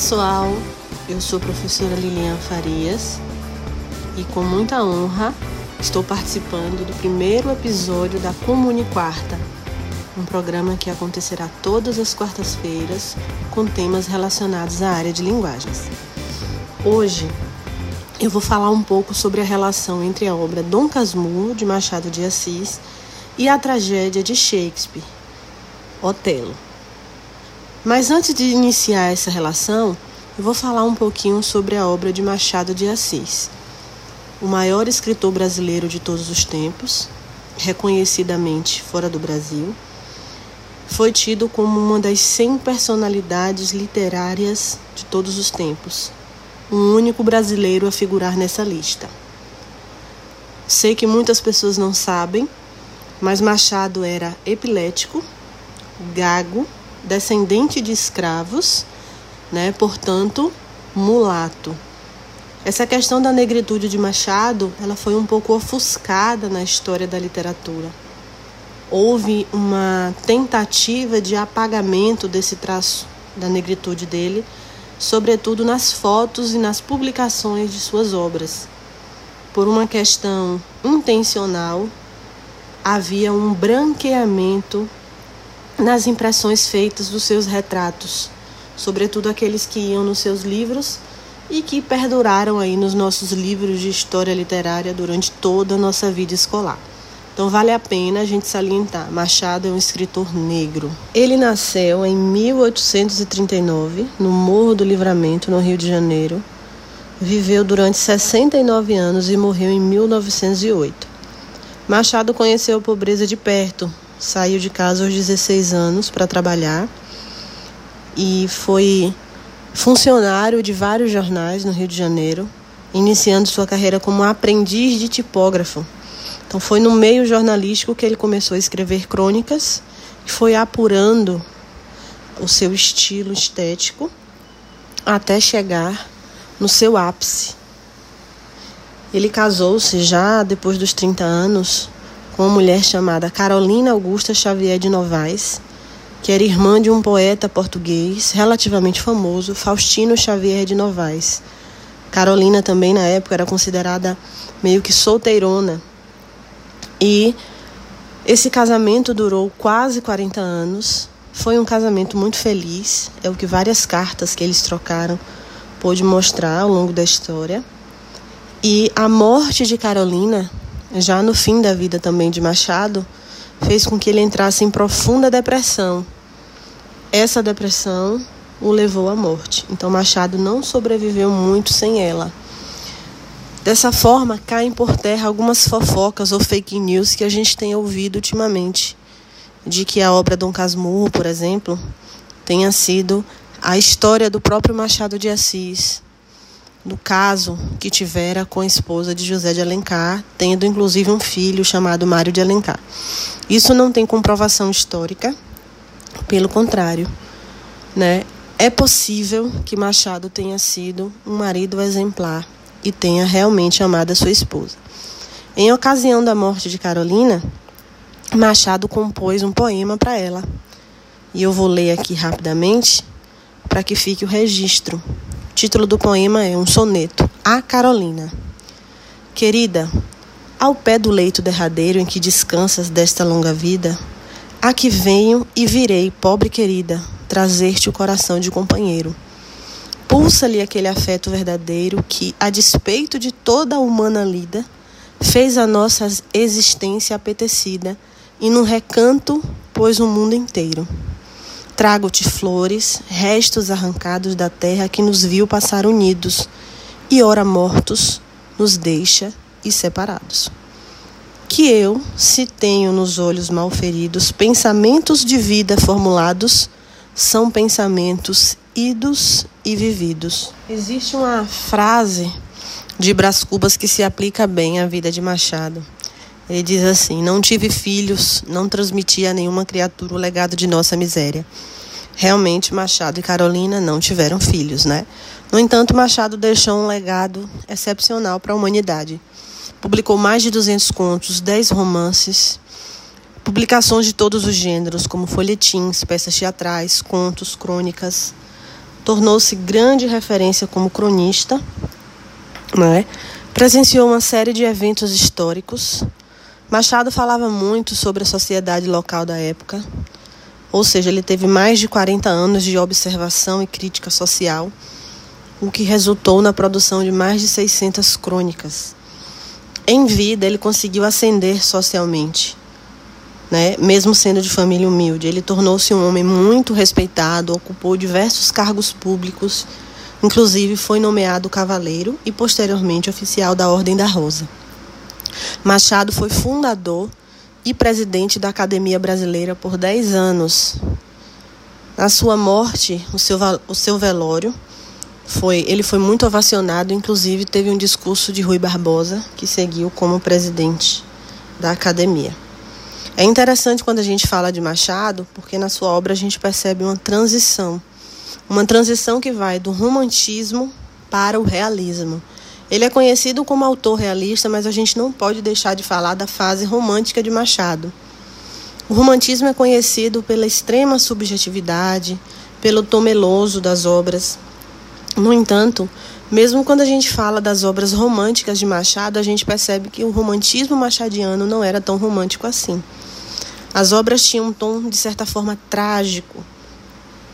pessoal, eu sou a professora Lilian Farias e com muita honra estou participando do primeiro episódio da Comune Quarta, um programa que acontecerá todas as quartas-feiras com temas relacionados à área de linguagens. Hoje eu vou falar um pouco sobre a relação entre a obra Dom Casmurro de Machado de Assis e a tragédia de Shakespeare, Otelo. Mas antes de iniciar essa relação, eu vou falar um pouquinho sobre a obra de Machado de Assis, o maior escritor brasileiro de todos os tempos, reconhecidamente fora do Brasil. Foi tido como uma das 100 personalidades literárias de todos os tempos, um único brasileiro a figurar nessa lista. Sei que muitas pessoas não sabem, mas Machado era epilético, gago descendente de escravos, né? Portanto, mulato. Essa questão da negritude de Machado, ela foi um pouco ofuscada na história da literatura. Houve uma tentativa de apagamento desse traço da negritude dele, sobretudo nas fotos e nas publicações de suas obras. Por uma questão intencional, havia um branqueamento nas impressões feitas dos seus retratos, sobretudo aqueles que iam nos seus livros e que perduraram aí nos nossos livros de história literária durante toda a nossa vida escolar. Então vale a pena a gente salientar. Machado é um escritor negro. Ele nasceu em 1839 no Morro do Livramento, no Rio de Janeiro. Viveu durante 69 anos e morreu em 1908. Machado conheceu a pobreza de perto, saiu de casa aos 16 anos para trabalhar e foi funcionário de vários jornais no Rio de Janeiro, iniciando sua carreira como aprendiz de tipógrafo. Então foi no meio jornalístico que ele começou a escrever crônicas e foi apurando o seu estilo estético até chegar no seu ápice. Ele casou-se já depois dos 30 anos uma mulher chamada Carolina Augusta Xavier de Novaes, que era irmã de um poeta português relativamente famoso, Faustino Xavier de Novaes. Carolina também na época era considerada meio que solteirona. E esse casamento durou quase 40 anos. Foi um casamento muito feliz, é o que várias cartas que eles trocaram pôde mostrar ao longo da história. E a morte de Carolina já no fim da vida também de Machado, fez com que ele entrasse em profunda depressão. Essa depressão o levou à morte. Então Machado não sobreviveu muito sem ela. Dessa forma, caem por terra algumas fofocas ou fake news que a gente tem ouvido ultimamente, de que a obra Dom Casmurro, por exemplo, tenha sido a história do próprio Machado de Assis, no caso que tivera com a esposa de José de Alencar, tendo inclusive um filho chamado Mário de Alencar. Isso não tem comprovação histórica, pelo contrário, né? É possível que Machado tenha sido um marido exemplar e tenha realmente amado a sua esposa. Em ocasião da morte de Carolina, Machado compôs um poema para ela. E eu vou ler aqui rapidamente para que fique o registro título do poema é um soneto a Carolina. Querida, ao pé do leito derradeiro em que descansas desta longa vida, aqui venho e virei, pobre querida, trazer-te o coração de companheiro. Pulsa-lhe aquele afeto verdadeiro que, a despeito de toda a humana lida, fez a nossa existência apetecida e no recanto pôs o mundo inteiro. Trago-te flores, restos arrancados da terra que nos viu passar unidos, e ora mortos, nos deixa e separados. Que eu, se tenho nos olhos mal feridos pensamentos de vida formulados, são pensamentos idos e vividos. Existe uma frase de Brás Cubas que se aplica bem à vida de Machado. Ele diz assim: Não tive filhos, não transmiti a nenhuma criatura o legado de nossa miséria. Realmente, Machado e Carolina não tiveram filhos, né? No entanto, Machado deixou um legado excepcional para a humanidade. Publicou mais de 200 contos, 10 romances, publicações de todos os gêneros, como folhetins, peças teatrais, contos, crônicas. tornou-se grande referência como cronista, né? presenciou uma série de eventos históricos. Machado falava muito sobre a sociedade local da época, ou seja, ele teve mais de 40 anos de observação e crítica social, o que resultou na produção de mais de 600 crônicas. Em vida, ele conseguiu ascender socialmente, né? mesmo sendo de família humilde. Ele tornou-se um homem muito respeitado, ocupou diversos cargos públicos, inclusive foi nomeado cavaleiro e posteriormente oficial da Ordem da Rosa. Machado foi fundador e presidente da Academia Brasileira por 10 anos. Na sua morte, o seu, o seu velório foi, ele foi muito ovacionado, inclusive teve um discurso de Rui Barbosa, que seguiu como presidente da academia. É interessante quando a gente fala de Machado, porque na sua obra a gente percebe uma transição. Uma transição que vai do romantismo para o realismo. Ele é conhecido como autor realista, mas a gente não pode deixar de falar da fase romântica de Machado. O romantismo é conhecido pela extrema subjetividade, pelo tom meloso das obras. No entanto, mesmo quando a gente fala das obras românticas de Machado, a gente percebe que o romantismo machadiano não era tão romântico assim. As obras tinham um tom, de certa forma, trágico,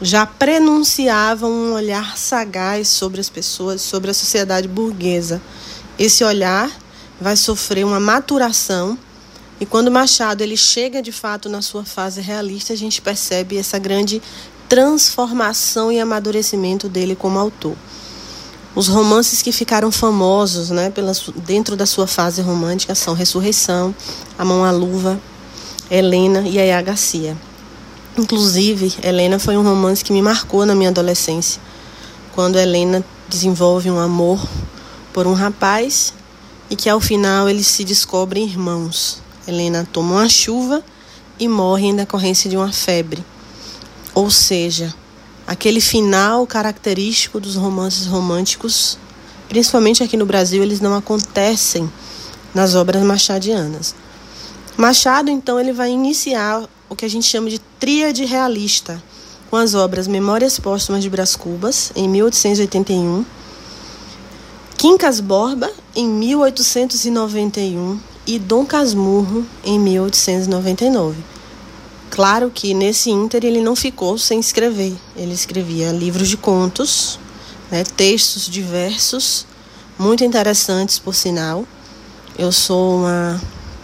já prenunciavam um olhar sagaz sobre as pessoas, sobre a sociedade burguesa. Esse olhar vai sofrer uma maturação e quando Machado ele chega de fato na sua fase realista, a gente percebe essa grande transformação e amadurecimento dele como autor. Os romances que ficaram famosos né, pela, dentro da sua fase romântica são Ressurreição, A Mão à Luva, Helena e Yaya Garcia. Inclusive, Helena foi um romance que me marcou na minha adolescência, quando Helena desenvolve um amor por um rapaz e que ao final eles se descobrem irmãos. Helena toma uma chuva e morre em decorrência de uma febre. Ou seja, aquele final característico dos romances românticos, principalmente aqui no Brasil, eles não acontecem nas obras machadianas. Machado, então, ele vai iniciar o que a gente chama de tríade realista, com as obras Memórias Póstumas de Brás Cubas, em 1881, Quincas Borba, em 1891 e Dom Casmurro, em 1899. Claro que nesse ínter ele não ficou sem escrever. Ele escrevia livros de contos, né, textos diversos, muito interessantes, por sinal. Eu sou uma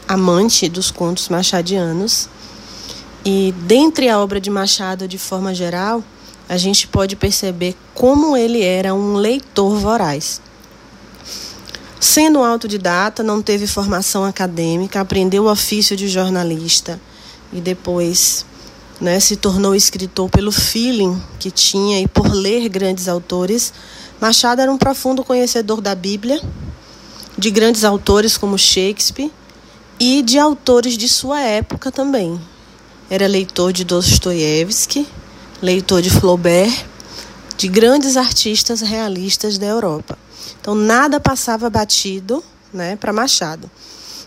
amante dos contos machadianos e dentre a obra de Machado, de forma geral, a gente pode perceber como ele era um leitor voraz. Sendo autodidata, não teve formação acadêmica, aprendeu o ofício de jornalista e depois né, se tornou escritor pelo feeling que tinha e por ler grandes autores. Machado era um profundo conhecedor da Bíblia, de grandes autores como Shakespeare e de autores de sua época também, era leitor de Dostoiévski, leitor de Flaubert, de grandes artistas realistas da Europa. Então nada passava batido, né, para Machado.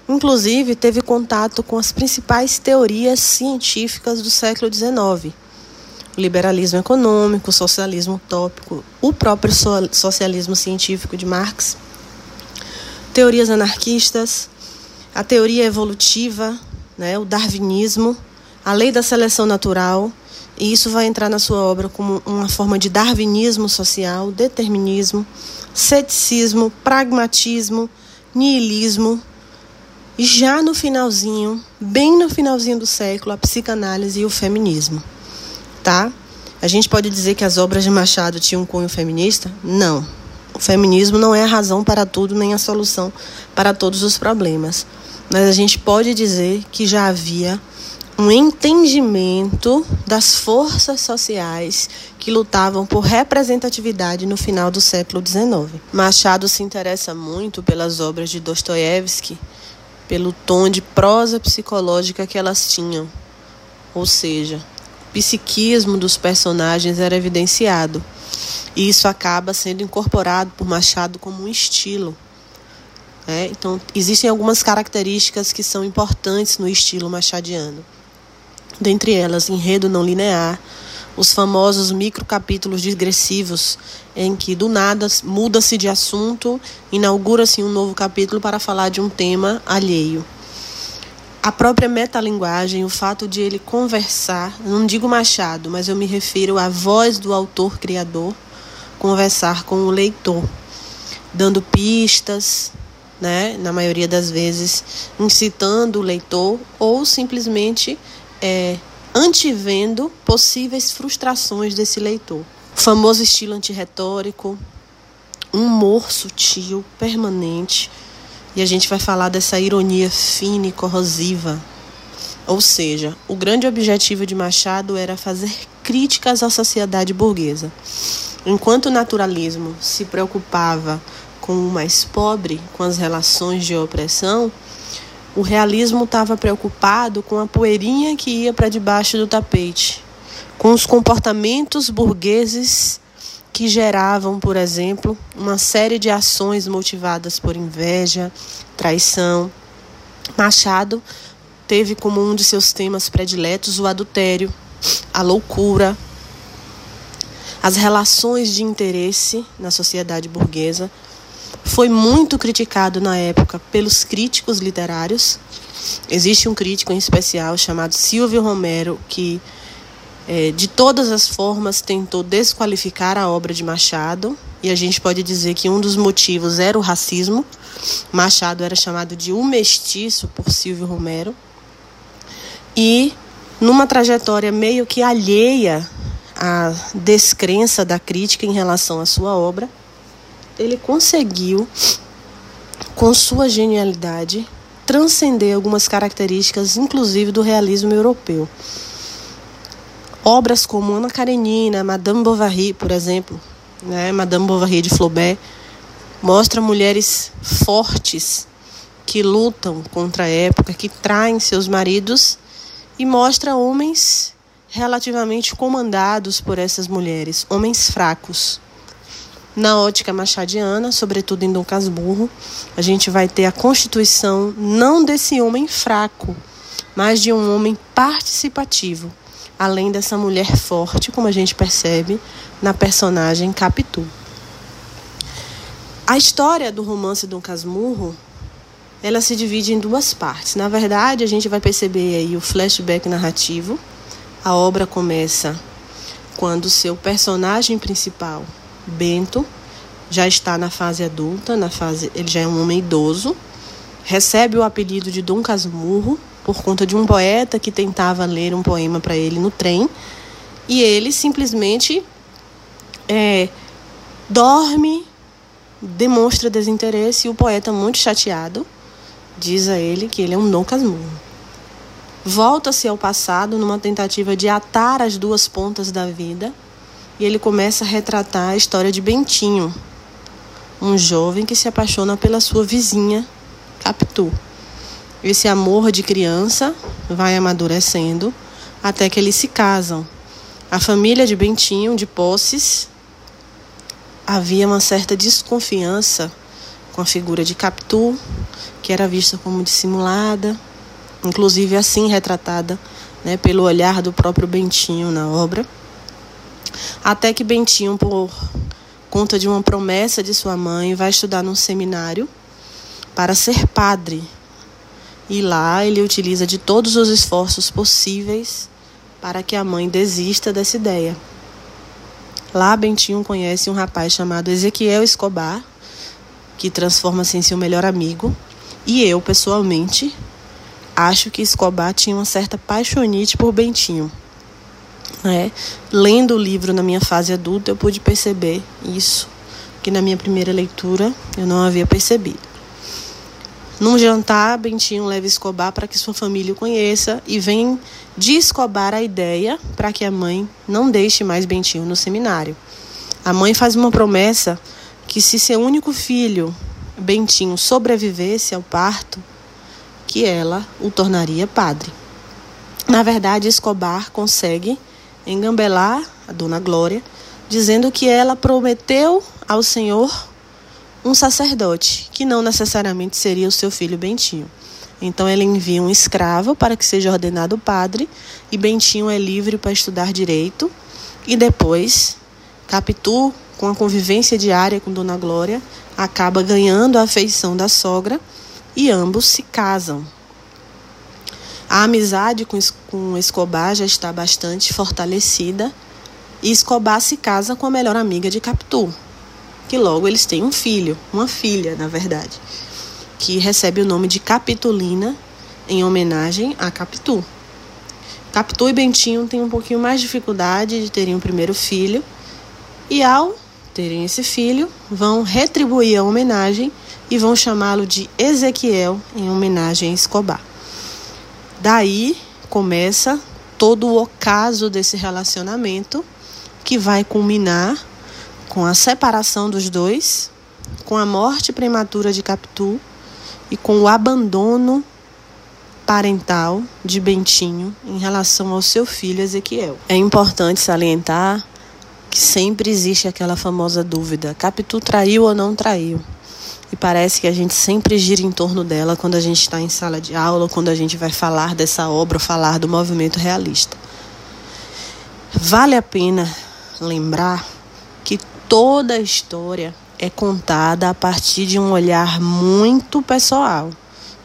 Inclusive teve contato com as principais teorias científicas do século XIX. O liberalismo econômico, o socialismo utópico, o próprio socialismo científico de Marx, teorias anarquistas, a teoria evolutiva, né, o darwinismo, a lei da seleção natural, e isso vai entrar na sua obra como uma forma de darwinismo social, determinismo, ceticismo, pragmatismo, niilismo. E já no finalzinho, bem no finalzinho do século, a psicanálise e o feminismo. Tá? A gente pode dizer que as obras de Machado tinham um cunho feminista? Não. O feminismo não é a razão para tudo nem a solução para todos os problemas. Mas a gente pode dizer que já havia um entendimento das forças sociais que lutavam por representatividade no final do século XIX. Machado se interessa muito pelas obras de Dostoiévski, pelo tom de prosa psicológica que elas tinham, ou seja, o psiquismo dos personagens era evidenciado. E isso acaba sendo incorporado por Machado como um estilo. É, então, existem algumas características que são importantes no estilo machadiano dentre elas enredo não linear, os famosos microcapítulos digressivos, em que do nada muda-se de assunto, inaugura-se um novo capítulo para falar de um tema alheio. A própria metalinguagem, o fato de ele conversar, não digo Machado, mas eu me refiro à voz do autor criador, conversar com o leitor, dando pistas, né, na maioria das vezes incitando o leitor ou simplesmente é, antevendo possíveis frustrações desse leitor. Famoso estilo antirretórico, humor sutil, permanente, e a gente vai falar dessa ironia fina e corrosiva. Ou seja, o grande objetivo de Machado era fazer críticas à sociedade burguesa. Enquanto o naturalismo se preocupava com o mais pobre, com as relações de opressão, o realismo estava preocupado com a poeirinha que ia para debaixo do tapete, com os comportamentos burgueses que geravam, por exemplo, uma série de ações motivadas por inveja, traição. Machado teve como um de seus temas prediletos o adultério, a loucura, as relações de interesse na sociedade burguesa, foi muito criticado na época pelos críticos literários. Existe um crítico em especial chamado Silvio Romero que é, de todas as formas tentou desqualificar a obra de Machado e a gente pode dizer que um dos motivos era o racismo. Machado era chamado de um mestiço por Silvio Romero e numa trajetória meio que alheia à descrença da crítica em relação à sua obra ele conseguiu, com sua genialidade, transcender algumas características, inclusive do realismo europeu. Obras como Ana Karenina, Madame Bovary, por exemplo, né, Madame Bovary de Flaubert, mostra mulheres fortes que lutam contra a época, que traem seus maridos e mostra homens relativamente comandados por essas mulheres, homens fracos. Na ótica machadiana, sobretudo em Dom Casmurro, a gente vai ter a constituição não desse homem fraco, mas de um homem participativo, além dessa mulher forte, como a gente percebe na personagem Capitu. A história do romance Dom Casmurro, ela se divide em duas partes. Na verdade, a gente vai perceber aí o flashback narrativo. A obra começa quando seu personagem principal, Bento já está na fase adulta, na fase, ele já é um homem idoso, recebe o apelido de Dom Casmurro por conta de um poeta que tentava ler um poema para ele no trem e ele simplesmente é, dorme, demonstra desinteresse e o poeta muito chateado diz a ele que ele é um Dom Casmurro. Volta-se ao passado numa tentativa de atar as duas pontas da vida e ele começa a retratar a história de Bentinho, um jovem que se apaixona pela sua vizinha, Capitu. Esse amor de criança vai amadurecendo até que eles se casam. A família de Bentinho, de Posses, havia uma certa desconfiança com a figura de Capitu, que era vista como dissimulada, inclusive assim retratada né, pelo olhar do próprio Bentinho na obra. Até que Bentinho, por conta de uma promessa de sua mãe, vai estudar num seminário para ser padre. E lá ele utiliza de todos os esforços possíveis para que a mãe desista dessa ideia. Lá Bentinho conhece um rapaz chamado Ezequiel Escobar, que transforma-se em seu melhor amigo, e eu, pessoalmente, acho que Escobar tinha uma certa paixonite por Bentinho. É, lendo o livro na minha fase adulta, eu pude perceber isso, que na minha primeira leitura eu não havia percebido. Num jantar, Bentinho leva Escobar para que sua família o conheça e vem de Escobar a ideia para que a mãe não deixe mais Bentinho no seminário. A mãe faz uma promessa que se seu único filho, Bentinho, sobrevivesse ao parto, que ela o tornaria padre. Na verdade, Escobar consegue engambelar a dona Glória, dizendo que ela prometeu ao Senhor um sacerdote, que não necessariamente seria o seu filho Bentinho. Então ela envia um escravo para que seja ordenado padre, e Bentinho é livre para estudar direito E depois, Capitu, com a convivência diária com Dona Glória, acaba ganhando a afeição da sogra e ambos se casam. A amizade com Escobar já está bastante fortalecida e Escobar se casa com a melhor amiga de Capitu, que logo eles têm um filho, uma filha, na verdade, que recebe o nome de Capitulina em homenagem a Capitu. Capitu e Bentinho têm um pouquinho mais de dificuldade de terem um primeiro filho, e ao terem esse filho, vão retribuir a homenagem e vão chamá-lo de Ezequiel em homenagem a Escobar. Daí começa todo o ocaso desse relacionamento que vai culminar com a separação dos dois, com a morte prematura de Capitu e com o abandono parental de Bentinho em relação ao seu filho Ezequiel. É importante salientar que sempre existe aquela famosa dúvida: Capitu traiu ou não traiu? E parece que a gente sempre gira em torno dela quando a gente está em sala de aula, quando a gente vai falar dessa obra, falar do movimento realista. Vale a pena lembrar que toda a história é contada a partir de um olhar muito pessoal,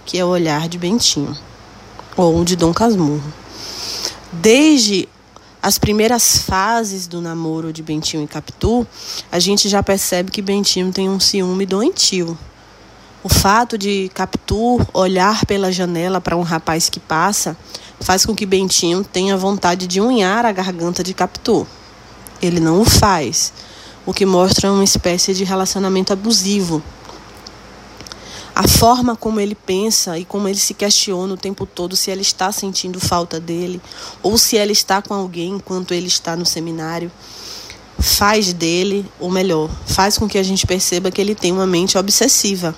que é o olhar de Bentinho ou de Dom Casmurro. Desde as primeiras fases do namoro de Bentinho e Capitu, a gente já percebe que Bentinho tem um ciúme doentio. O fato de Capitu olhar pela janela para um rapaz que passa faz com que Bentinho tenha vontade de unhar a garganta de Capitu. Ele não o faz, o que mostra uma espécie de relacionamento abusivo a forma como ele pensa e como ele se questiona o tempo todo se ela está sentindo falta dele ou se ela está com alguém enquanto ele está no seminário, faz dele, ou melhor, faz com que a gente perceba que ele tem uma mente obsessiva.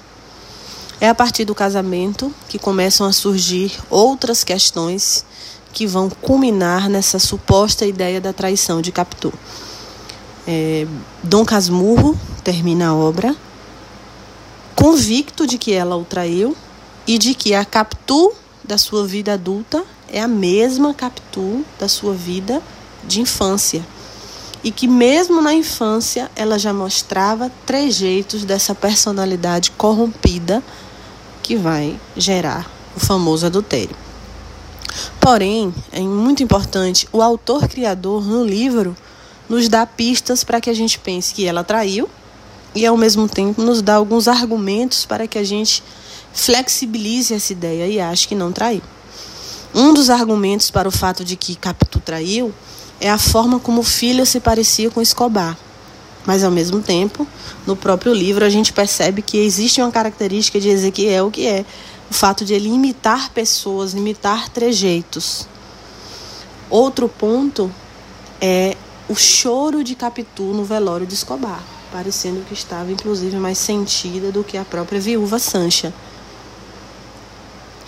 É a partir do casamento que começam a surgir outras questões que vão culminar nessa suposta ideia da traição de Capitu. É, Dom Casmurro termina a obra convicto de que ela o traiu e de que a Capitu da sua vida adulta é a mesma Capitu da sua vida de infância. E que mesmo na infância ela já mostrava trejeitos dessa personalidade corrompida que vai gerar o famoso adultério. Porém, é muito importante, o autor criador no livro nos dá pistas para que a gente pense que ela traiu e ao mesmo tempo nos dá alguns argumentos para que a gente flexibilize essa ideia e ache que não traiu. Um dos argumentos para o fato de que Capitu traiu é a forma como o filho se parecia com Escobar. Mas ao mesmo tempo, no próprio livro a gente percebe que existe uma característica de Ezequiel que é o fato de ele imitar pessoas, imitar trejeitos. Outro ponto é o choro de Capitu no velório de Escobar parecendo que estava inclusive mais sentida do que a própria viúva Sancha.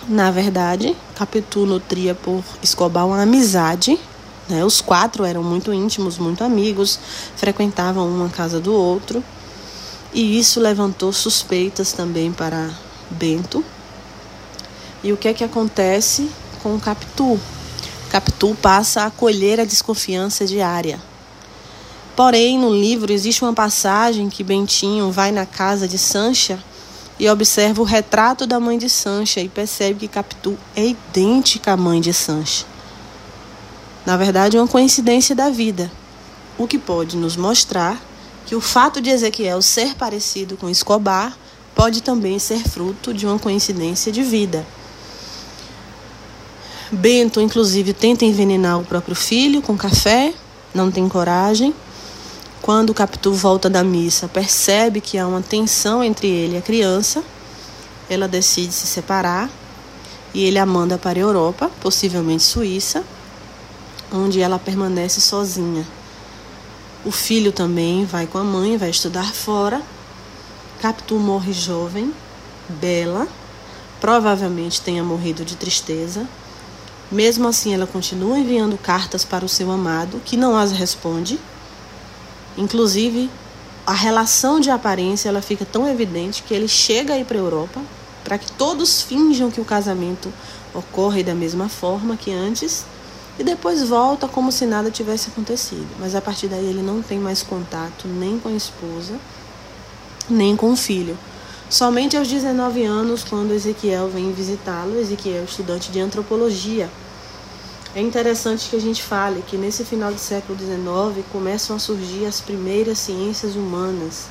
Na verdade, Capitu nutria por Escobar uma amizade. Né? Os quatro eram muito íntimos, muito amigos, frequentavam uma casa do outro. E isso levantou suspeitas também para Bento. E o que é que acontece com Capitu? Capitu passa a acolher a desconfiança diária Porém, no livro existe uma passagem que Bentinho vai na casa de Sancha e observa o retrato da mãe de Sancha e percebe que Capitu é idêntica à mãe de Sancha. Na verdade, é uma coincidência da vida, o que pode nos mostrar que o fato de Ezequiel ser parecido com Escobar pode também ser fruto de uma coincidência de vida. Bento, inclusive, tenta envenenar o próprio filho com café, não tem coragem quando o Capitu volta da missa, percebe que há uma tensão entre ele e a criança, ela decide se separar e ele a manda para a Europa, possivelmente Suíça, onde ela permanece sozinha. O filho também vai com a mãe, vai estudar fora. Capitu morre jovem, bela, provavelmente tenha morrido de tristeza. Mesmo assim, ela continua enviando cartas para o seu amado, que não as responde Inclusive, a relação de aparência ela fica tão evidente que ele chega aí para a Europa para que todos finjam que o casamento ocorre da mesma forma que antes e depois volta como se nada tivesse acontecido. Mas a partir daí ele não tem mais contato nem com a esposa, nem com o filho. Somente aos 19 anos, quando Ezequiel vem visitá-lo, Ezequiel é estudante de antropologia. É interessante que a gente fale que nesse final do século XIX começam a surgir as primeiras ciências humanas,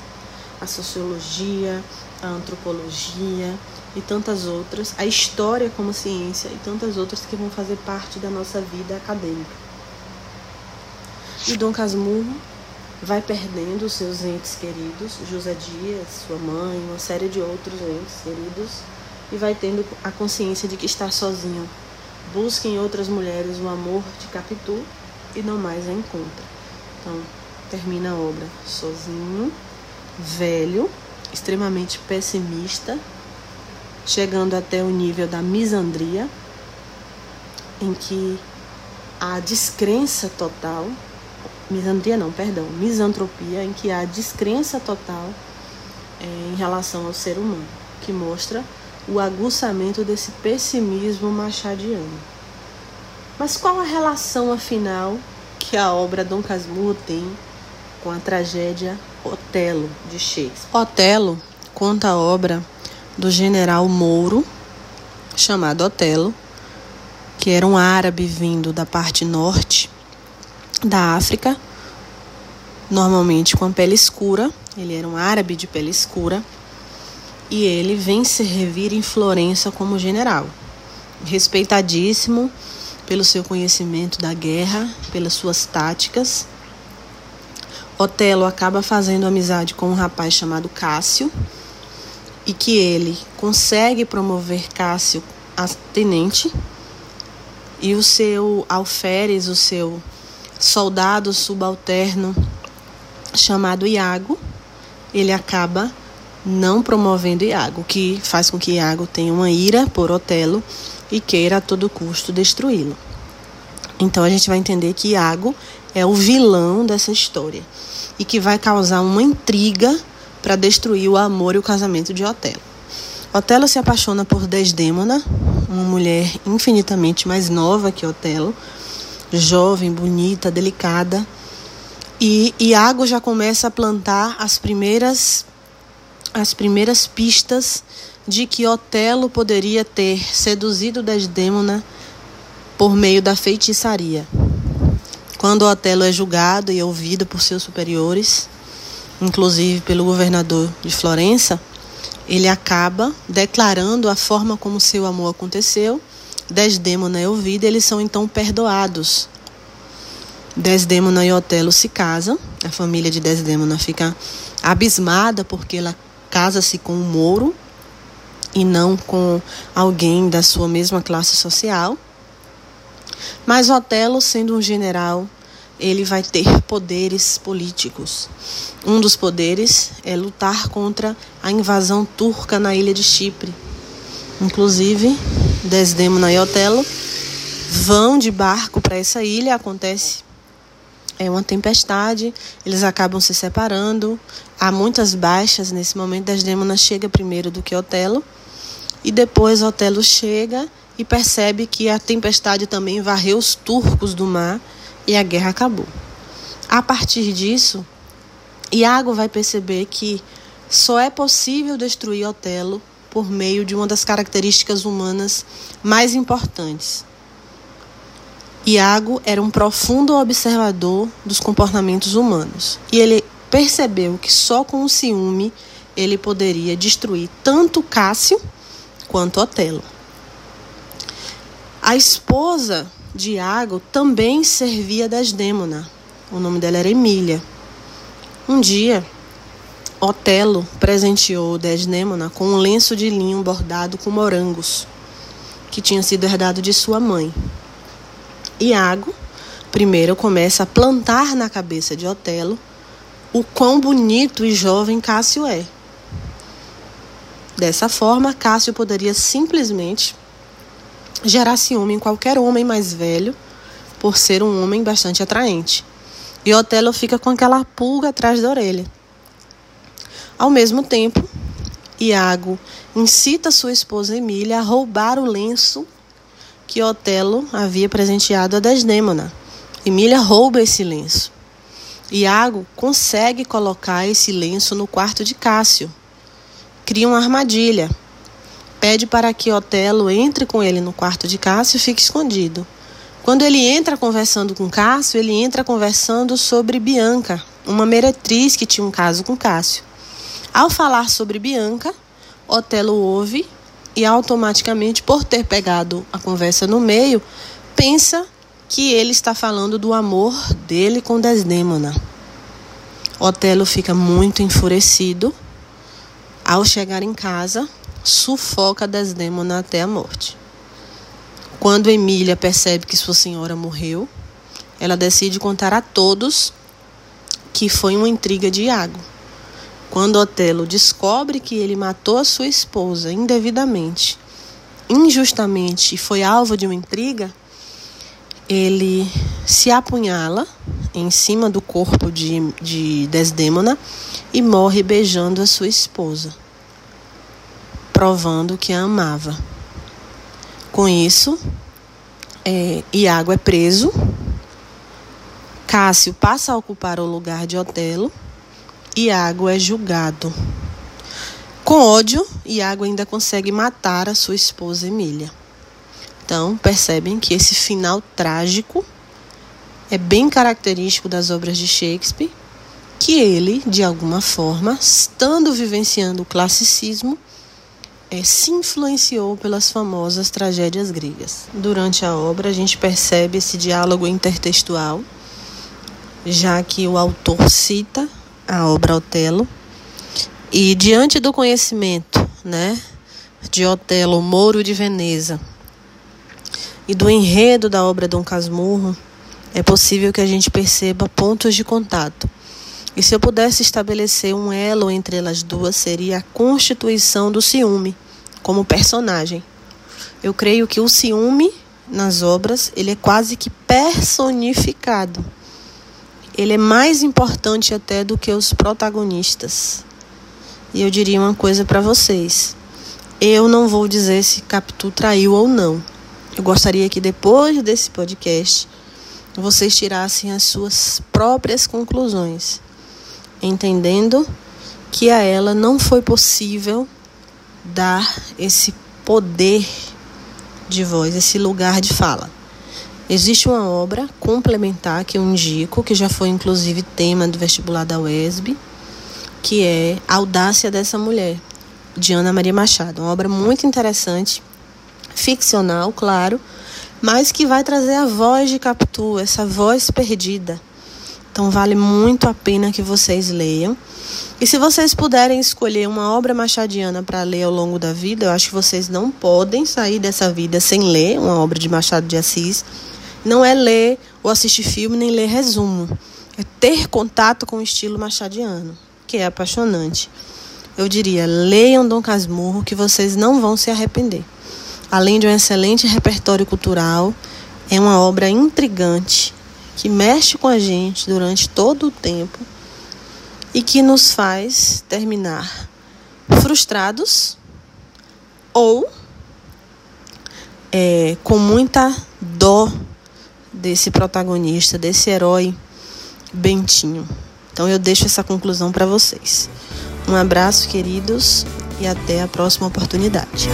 a sociologia, a antropologia e tantas outras, a história como ciência e tantas outras que vão fazer parte da nossa vida acadêmica. E Dom Casmurro vai perdendo seus entes queridos, José Dias, sua mãe, uma série de outros entes queridos, e vai tendo a consciência de que está sozinho. Busca em outras mulheres o amor de Capitu e não mais a encontra. Então, termina a obra sozinho, velho, extremamente pessimista, chegando até o nível da misandria, em que a descrença total, misandria não, perdão, misantropia, em que há descrença total é, em relação ao ser humano, que mostra o aguçamento desse pessimismo machadiano. Mas qual a relação, afinal, que a obra Dom Casmurro tem com a tragédia Otelo de Shakespeare? Otelo conta a obra do general Mouro, chamado Otelo, que era um árabe vindo da parte norte da África, normalmente com a pele escura. Ele era um árabe de pele escura e ele vem servir em Florença como general, respeitadíssimo pelo seu conhecimento da guerra, pelas suas táticas. Otelo acaba fazendo amizade com um rapaz chamado Cássio, e que ele consegue promover Cássio a tenente e o seu alferes, o seu soldado subalterno chamado Iago, ele acaba não promovendo Iago, o que faz com que Iago tenha uma ira por Otelo e queira a todo custo destruí-lo. Então a gente vai entender que Iago é o vilão dessa história e que vai causar uma intriga para destruir o amor e o casamento de Otelo. Otelo se apaixona por Desdémona, uma mulher infinitamente mais nova que Otelo, jovem, bonita, delicada. E Iago já começa a plantar as primeiras as primeiras pistas de que Otelo poderia ter seduzido Desdémona por meio da feitiçaria. Quando Otelo é julgado e ouvido por seus superiores, inclusive pelo governador de Florença, ele acaba declarando a forma como seu amor aconteceu. Desdémona é ouvida, eles são então perdoados. Desdémona e Otelo se casam, a família de Desdémona fica abismada porque ela casa-se com um mouro e não com alguém da sua mesma classe social. Mas Otelo, sendo um general ele vai ter poderes políticos. Um dos poderes é lutar contra a invasão turca na ilha de Chipre. Inclusive, Desdemona e Otelo vão de barco para essa ilha, acontece é uma tempestade, eles acabam se separando. Há muitas baixas nesse momento. Desdemona chega primeiro do que Otelo e depois Otelo chega e percebe que a tempestade também varreu os turcos do mar e a guerra acabou. A partir disso, Iago vai perceber que só é possível destruir Otelo por meio de uma das características humanas mais importantes. Iago era um profundo observador dos comportamentos humanos e ele percebeu que só com o ciúme ele poderia destruir tanto Cássio quanto Otelo. A esposa Diago também servia Desdémona. O nome dela era Emília. Um dia, Otelo presenteou Desdémona com um lenço de linho bordado com morangos, que tinha sido herdado de sua mãe. Iago, primeiro, começa a plantar na cabeça de Otelo o quão bonito e jovem Cássio é. Dessa forma, Cássio poderia simplesmente gerar ciúme em qualquer homem mais velho, por ser um homem bastante atraente. E Otelo fica com aquela pulga atrás da orelha. Ao mesmo tempo, Iago incita sua esposa Emília a roubar o lenço que Otelo havia presenteado a Desdêmona. Emília rouba esse lenço. Iago consegue colocar esse lenço no quarto de Cássio. Cria uma armadilha. Pede para que Otelo entre com ele no quarto de Cássio e fique escondido. Quando ele entra conversando com Cássio, ele entra conversando sobre Bianca, uma meretriz que tinha um caso com Cássio. Ao falar sobre Bianca, Otelo ouve e automaticamente, por ter pegado a conversa no meio, pensa que ele está falando do amor dele com Desdêmona. Otelo fica muito enfurecido. Ao chegar em casa, sufoca Desdêmona até a morte. Quando Emília percebe que sua senhora morreu, ela decide contar a todos que foi uma intriga de Iago. Quando Otelo descobre que ele matou a sua esposa indevidamente, injustamente e foi alvo de uma intriga, ele se apunhala em cima do corpo de, de e morre beijando a sua esposa, provando que a amava. Com isso, é, Iago é preso, Cássio passa a ocupar o lugar de Otelo, Iago é julgado. Com ódio, Iago ainda consegue matar a sua esposa Emília. Então, percebem que esse final trágico é bem característico das obras de Shakespeare, que ele, de alguma forma, estando vivenciando o classicismo, é, se influenciou pelas famosas tragédias gregas. Durante a obra, a gente percebe esse diálogo intertextual, já que o autor cita a obra Otelo, e diante do conhecimento né, de Otelo, Moro de Veneza, e do enredo da obra Dom Casmurro, é possível que a gente perceba pontos de contato e se eu pudesse estabelecer um elo entre elas duas, seria a constituição do ciúme como personagem. Eu creio que o ciúme nas obras, ele é quase que personificado. Ele é mais importante até do que os protagonistas. E eu diria uma coisa para vocês. Eu não vou dizer se Capitu traiu ou não. Eu gostaria que depois desse podcast vocês tirassem as suas próprias conclusões entendendo que a ela não foi possível dar esse poder de voz, esse lugar de fala. Existe uma obra complementar que eu indico, que já foi inclusive tema do vestibular da UESB, que é Audácia dessa Mulher, de Ana Maria Machado. Uma obra muito interessante, ficcional, claro, mas que vai trazer a voz de Capitu, essa voz perdida então vale muito a pena que vocês leiam. E se vocês puderem escolher uma obra machadiana para ler ao longo da vida, eu acho que vocês não podem sair dessa vida sem ler uma obra de Machado de Assis. Não é ler ou assistir filme, nem ler resumo. É ter contato com o estilo machadiano, que é apaixonante. Eu diria, leiam Dom Casmurro que vocês não vão se arrepender. Além de um excelente repertório cultural, é uma obra intrigante que mexe com a gente durante todo o tempo e que nos faz terminar frustrados ou é, com muita dó desse protagonista, desse herói Bentinho. Então eu deixo essa conclusão para vocês. Um abraço, queridos, e até a próxima oportunidade.